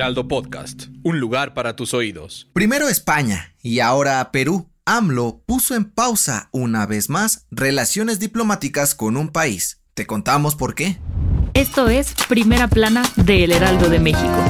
Heraldo Podcast, un lugar para tus oídos. Primero España y ahora Perú. AMLO puso en pausa una vez más relaciones diplomáticas con un país. Te contamos por qué. Esto es Primera Plana de El Heraldo de México.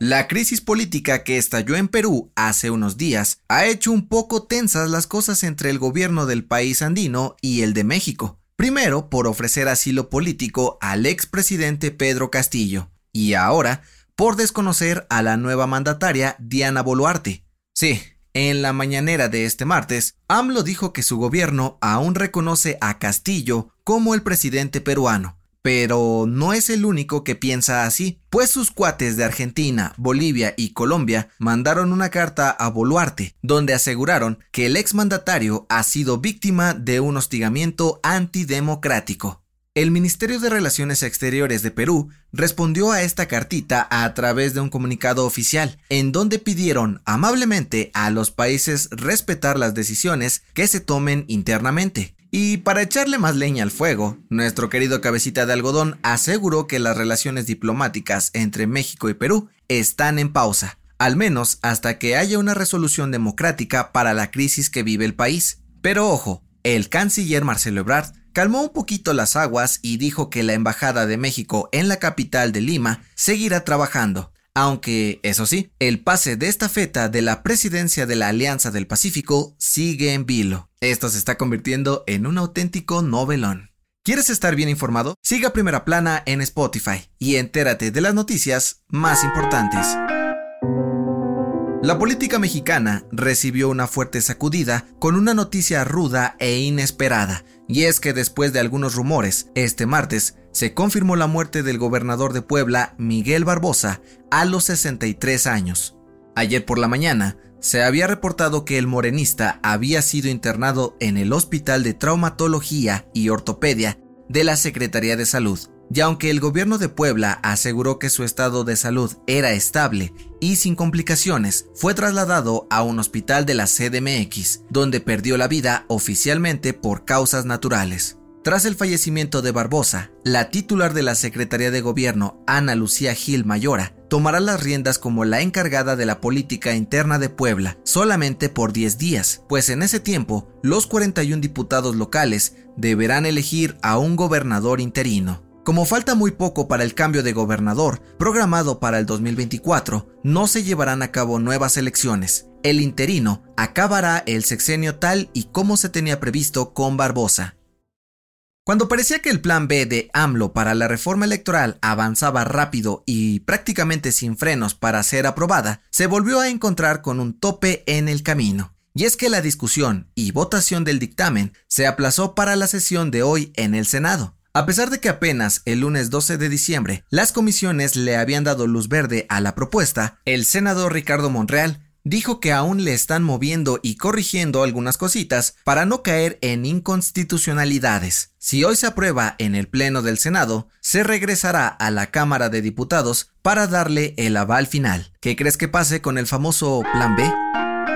La crisis política que estalló en Perú hace unos días ha hecho un poco tensas las cosas entre el gobierno del país andino y el de México. Primero por ofrecer asilo político al expresidente Pedro Castillo y ahora por desconocer a la nueva mandataria Diana Boluarte. Sí, en la mañanera de este martes, AMLO dijo que su gobierno aún reconoce a Castillo como el presidente peruano, pero no es el único que piensa así, pues sus cuates de Argentina, Bolivia y Colombia mandaron una carta a Boluarte, donde aseguraron que el exmandatario ha sido víctima de un hostigamiento antidemocrático. El Ministerio de Relaciones Exteriores de Perú respondió a esta cartita a través de un comunicado oficial, en donde pidieron amablemente a los países respetar las decisiones que se tomen internamente. Y para echarle más leña al fuego, nuestro querido cabecita de algodón aseguró que las relaciones diplomáticas entre México y Perú están en pausa, al menos hasta que haya una resolución democrática para la crisis que vive el país. Pero ojo, el canciller Marcelo Ebrard calmó un poquito las aguas y dijo que la Embajada de México en la capital de Lima seguirá trabajando, aunque, eso sí, el pase de esta feta de la presidencia de la Alianza del Pacífico sigue en vilo. Esto se está convirtiendo en un auténtico novelón. ¿Quieres estar bien informado? Siga Primera Plana en Spotify y entérate de las noticias más importantes. La política mexicana recibió una fuerte sacudida con una noticia ruda e inesperada, y es que después de algunos rumores, este martes se confirmó la muerte del gobernador de Puebla, Miguel Barbosa, a los 63 años. Ayer por la mañana, se había reportado que el morenista había sido internado en el Hospital de Traumatología y Ortopedia de la Secretaría de Salud, y aunque el gobierno de Puebla aseguró que su estado de salud era estable y sin complicaciones, fue trasladado a un hospital de la CDMX, donde perdió la vida oficialmente por causas naturales. Tras el fallecimiento de Barbosa, la titular de la Secretaría de Gobierno, Ana Lucía Gil Mayora, tomará las riendas como la encargada de la política interna de Puebla solamente por 10 días, pues en ese tiempo los 41 diputados locales deberán elegir a un gobernador interino. Como falta muy poco para el cambio de gobernador, programado para el 2024, no se llevarán a cabo nuevas elecciones. El interino acabará el sexenio tal y como se tenía previsto con Barbosa. Cuando parecía que el plan B de AMLO para la reforma electoral avanzaba rápido y prácticamente sin frenos para ser aprobada, se volvió a encontrar con un tope en el camino. Y es que la discusión y votación del dictamen se aplazó para la sesión de hoy en el Senado. A pesar de que apenas el lunes 12 de diciembre las comisiones le habían dado luz verde a la propuesta, el senador Ricardo Monreal dijo que aún le están moviendo y corrigiendo algunas cositas para no caer en inconstitucionalidades. Si hoy se aprueba en el Pleno del Senado, se regresará a la Cámara de Diputados para darle el aval final. ¿Qué crees que pase con el famoso Plan B?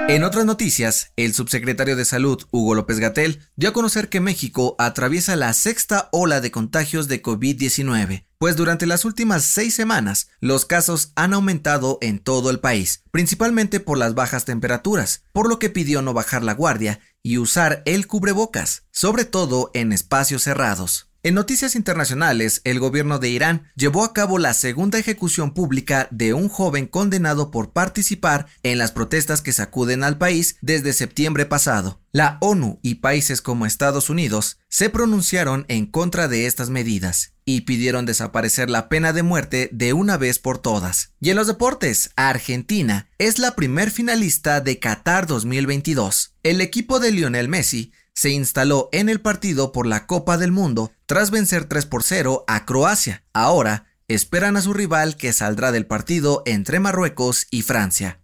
En otras noticias, el subsecretario de Salud, Hugo López Gatel, dio a conocer que México atraviesa la sexta ola de contagios de COVID-19, pues durante las últimas seis semanas los casos han aumentado en todo el país, principalmente por las bajas temperaturas, por lo que pidió no bajar la guardia y usar el cubrebocas, sobre todo en espacios cerrados. En noticias internacionales, el gobierno de Irán llevó a cabo la segunda ejecución pública de un joven condenado por participar en las protestas que sacuden al país desde septiembre pasado. La ONU y países como Estados Unidos se pronunciaron en contra de estas medidas y pidieron desaparecer la pena de muerte de una vez por todas. Y en los deportes, Argentina es la primer finalista de Qatar 2022. El equipo de Lionel Messi se instaló en el partido por la Copa del Mundo tras vencer 3 por 0 a Croacia. Ahora esperan a su rival que saldrá del partido entre Marruecos y Francia.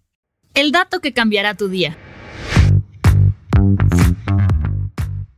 El dato que cambiará tu día.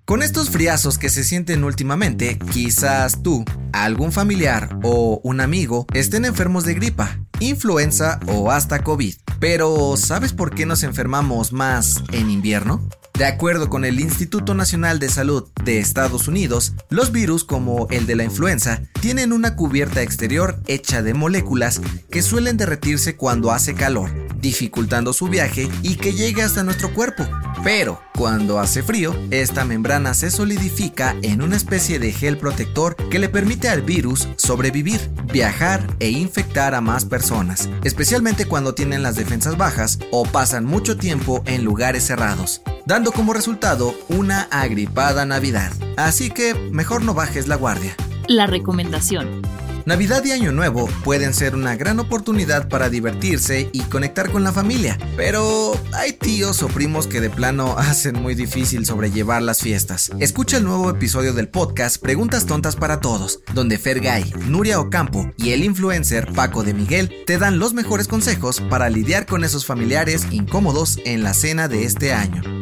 Con estos friazos que se sienten últimamente, quizás tú, algún familiar o un amigo estén enfermos de gripa, influenza o hasta COVID. Pero, ¿sabes por qué nos enfermamos más en invierno? De acuerdo con el Instituto Nacional de Salud de Estados Unidos, los virus como el de la influenza tienen una cubierta exterior hecha de moléculas que suelen derretirse cuando hace calor, dificultando su viaje y que llegue hasta nuestro cuerpo. Pero cuando hace frío, esta membrana se solidifica en una especie de gel protector que le permite al virus sobrevivir, viajar e infectar a más personas, especialmente cuando tienen las defensas bajas o pasan mucho tiempo en lugares cerrados, dando como resultado una agripada Navidad. Así que mejor no bajes la guardia. La recomendación. Navidad y Año Nuevo pueden ser una gran oportunidad para divertirse y conectar con la familia, pero hay tíos o primos que de plano hacen muy difícil sobrellevar las fiestas. Escucha el nuevo episodio del podcast Preguntas Tontas para Todos, donde Fergay, Nuria Ocampo y el influencer Paco de Miguel te dan los mejores consejos para lidiar con esos familiares incómodos en la cena de este año.